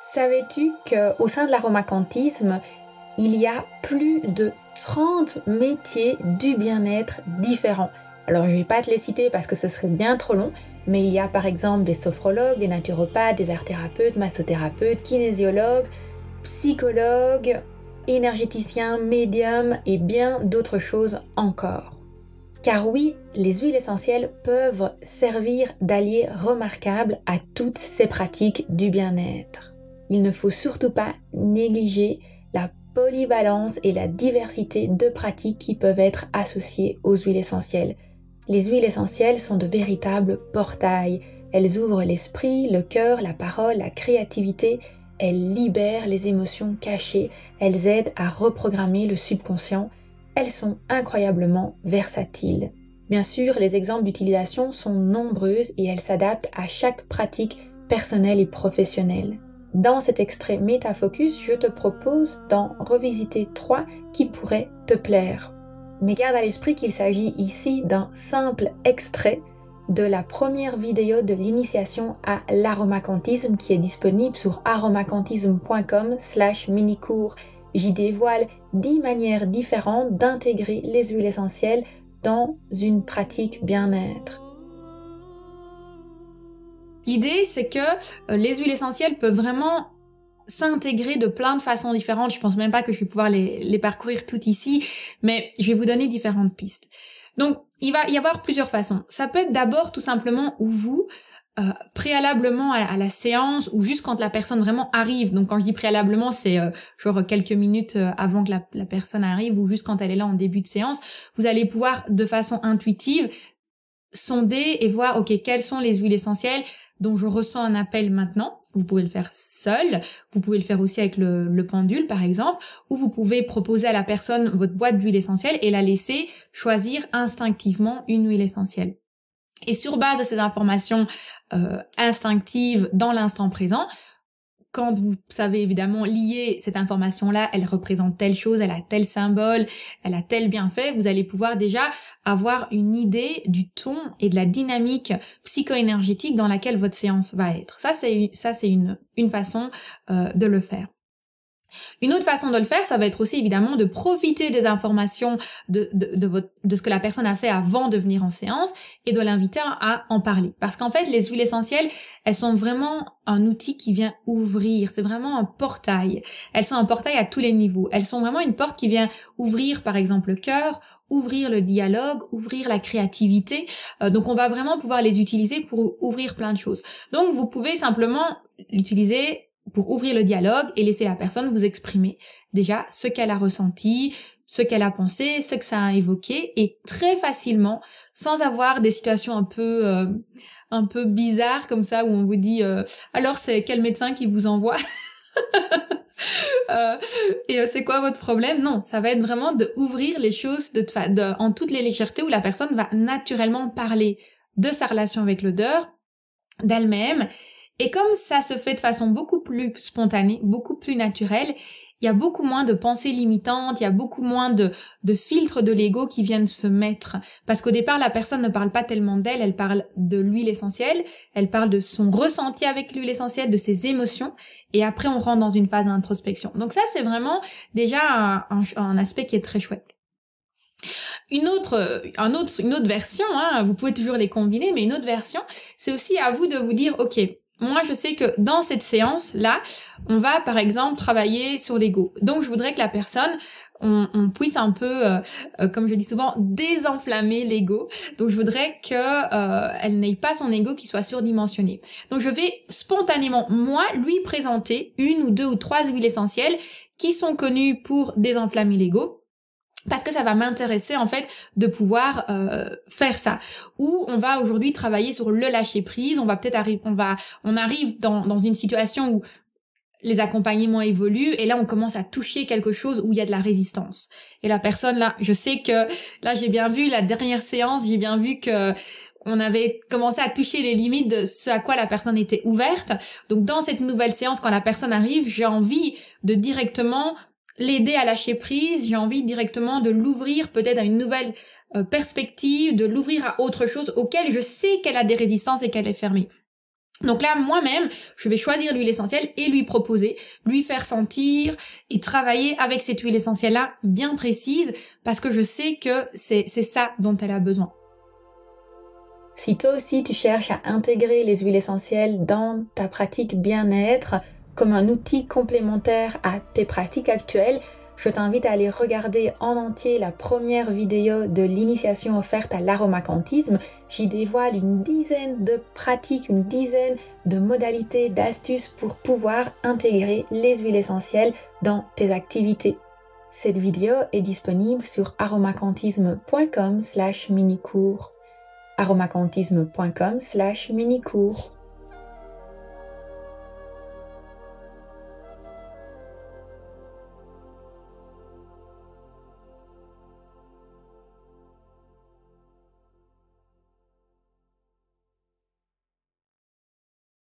Savais-tu qu'au sein de l'aromacantisme, il y a plus de 30 métiers du bien-être différents? Alors je ne vais pas te les citer parce que ce serait bien trop long, mais il y a par exemple des sophrologues, des naturopathes, des art thérapeutes, massothérapeutes, kinésiologues, psychologues, énergéticiens, médiums et bien d'autres choses encore. Car oui, les huiles essentielles peuvent servir d'alliés remarquables à toutes ces pratiques du bien-être. Il ne faut surtout pas négliger la polyvalence et la diversité de pratiques qui peuvent être associées aux huiles essentielles. Les huiles essentielles sont de véritables portails. Elles ouvrent l'esprit, le cœur, la parole, la créativité. Elles libèrent les émotions cachées. Elles aident à reprogrammer le subconscient. Elles sont incroyablement versatiles. Bien sûr, les exemples d'utilisation sont nombreuses et elles s'adaptent à chaque pratique personnelle et professionnelle. Dans cet extrait Métafocus, je te propose d'en revisiter trois qui pourraient te plaire. Mais garde à l'esprit qu'il s'agit ici d'un simple extrait de la première vidéo de l'initiation à l'aromacantisme qui est disponible sur aromacantisme.com slash mini-cours. J'y dévoile 10 manières différentes d'intégrer les huiles essentielles dans une pratique bien-être. L'idée, c'est que euh, les huiles essentielles peuvent vraiment s'intégrer de plein de façons différentes. Je pense même pas que je vais pouvoir les, parcourir toutes ici, mais je vais vous donner différentes pistes. Donc, il va y avoir plusieurs façons. Ça peut être d'abord tout simplement où vous, euh, préalablement à, la séance ou juste quand la personne vraiment arrive. Donc quand je dis préalablement, c'est euh, genre quelques minutes euh, avant que la, la, personne arrive ou juste quand elle est là en début de séance, vous allez pouvoir de façon intuitive sonder et voir, ok, quelles sont les huiles essentielles dont je ressens un appel maintenant. Vous pouvez le faire seul, vous pouvez le faire aussi avec le, pendule par exemple, ou vous pouvez proposer à la personne votre boîte d'huile essentielle et la laisser choisir instinctivement une huile essentielle. Et sur base de ces informations euh, instinctives dans l'instant présent, quand vous savez évidemment lier cette information-là, elle représente telle chose, elle a tel symbole, elle a tel bienfait, vous allez pouvoir déjà avoir une idée du ton et de la dynamique psycho-énergétique dans laquelle votre séance va être. Ça, c'est c'est une, une façon euh, de le faire. Une autre façon de le faire, ça va être aussi évidemment de profiter des informations de, de, de, votre, de ce que la personne a fait avant de venir en séance et de l'inviter à en parler. Parce qu'en fait, les huiles essentielles, elles sont vraiment un outil qui vient ouvrir. C'est vraiment un portail. Elles sont un portail à tous les niveaux. Elles sont vraiment une porte qui vient ouvrir, par exemple, le cœur, ouvrir le dialogue, ouvrir la créativité. Euh, donc on va vraiment pouvoir les utiliser pour ouvrir plein de choses. Donc vous pouvez simplement l'utiliser pour ouvrir le dialogue et laisser la personne vous exprimer déjà ce qu'elle a ressenti, ce qu'elle a pensé, ce que ça a évoqué et très facilement, sans avoir des situations un peu euh, un peu bizarres comme ça où on vous dit euh, alors c'est quel médecin qui vous envoie euh, et c'est quoi votre problème? Non, ça va être vraiment de ouvrir les choses en toute les légèreté où la personne va naturellement parler de sa relation avec l'odeur, d'elle-même et comme ça se fait de façon beaucoup plus spontanée, beaucoup plus naturelle, il y a beaucoup moins de pensées limitantes, il y a beaucoup moins de, de filtres de l'ego qui viennent se mettre. Parce qu'au départ, la personne ne parle pas tellement d'elle, elle parle de l'huile essentielle, elle parle de son ressenti avec l'huile essentielle, de ses émotions, et après on rentre dans une phase d'introspection. Donc ça, c'est vraiment déjà un, aspect qui est très chouette. Une autre, un autre, une autre version, hein, vous pouvez toujours les combiner, mais une autre version, c'est aussi à vous de vous dire, ok, moi, je sais que dans cette séance-là, on va par exemple travailler sur l'ego. Donc, je voudrais que la personne, on, puisse un peu, euh, euh, comme je dis souvent, désenflammer l'ego. Donc, je voudrais que euh, elle n'ait pas son ego qui soit surdimensionné. Donc, je vais spontanément moi lui présenter une ou deux ou trois huiles essentielles qui sont connues pour désenflammer l'ego parce que ça va m'intéresser en fait de pouvoir euh, faire ça. Ou on va aujourd'hui travailler sur le lâcher prise. On va peut-être arriver, on va, on arrive dans, dans une situation où les accompagnements évoluent et là on commence à toucher quelque chose où il y a de la résistance. Et la personne là, je sais que là j'ai bien vu la dernière séance, j'ai bien vu que on avait commencé à toucher les limites de ce à quoi la personne était ouverte. Donc dans cette nouvelle séance, quand la personne arrive, j'ai envie de directement l'aider à lâcher prise, j'ai envie directement de l'ouvrir peut-être à une nouvelle euh, perspective, de l'ouvrir à autre chose auquel je sais qu'elle a des résistances et qu'elle est fermée. Donc là, moi-même, je vais choisir l'huile essentielle et lui proposer, lui faire sentir et travailler avec cette huile essentielle-là bien précise parce que je sais que c'est ça dont elle a besoin. Si toi aussi tu cherches à intégrer les huiles essentielles dans ta pratique bien-être comme un outil complémentaire à tes pratiques actuelles, je t'invite à aller regarder en entier la première vidéo de l'initiation offerte à l'aromacantisme. J'y dévoile une dizaine de pratiques, une dizaine de modalités, d'astuces pour pouvoir intégrer les huiles essentielles dans tes activités. Cette vidéo est disponible sur aromacantisme.com slash mini-cours aromacantisme.com slash mini-cours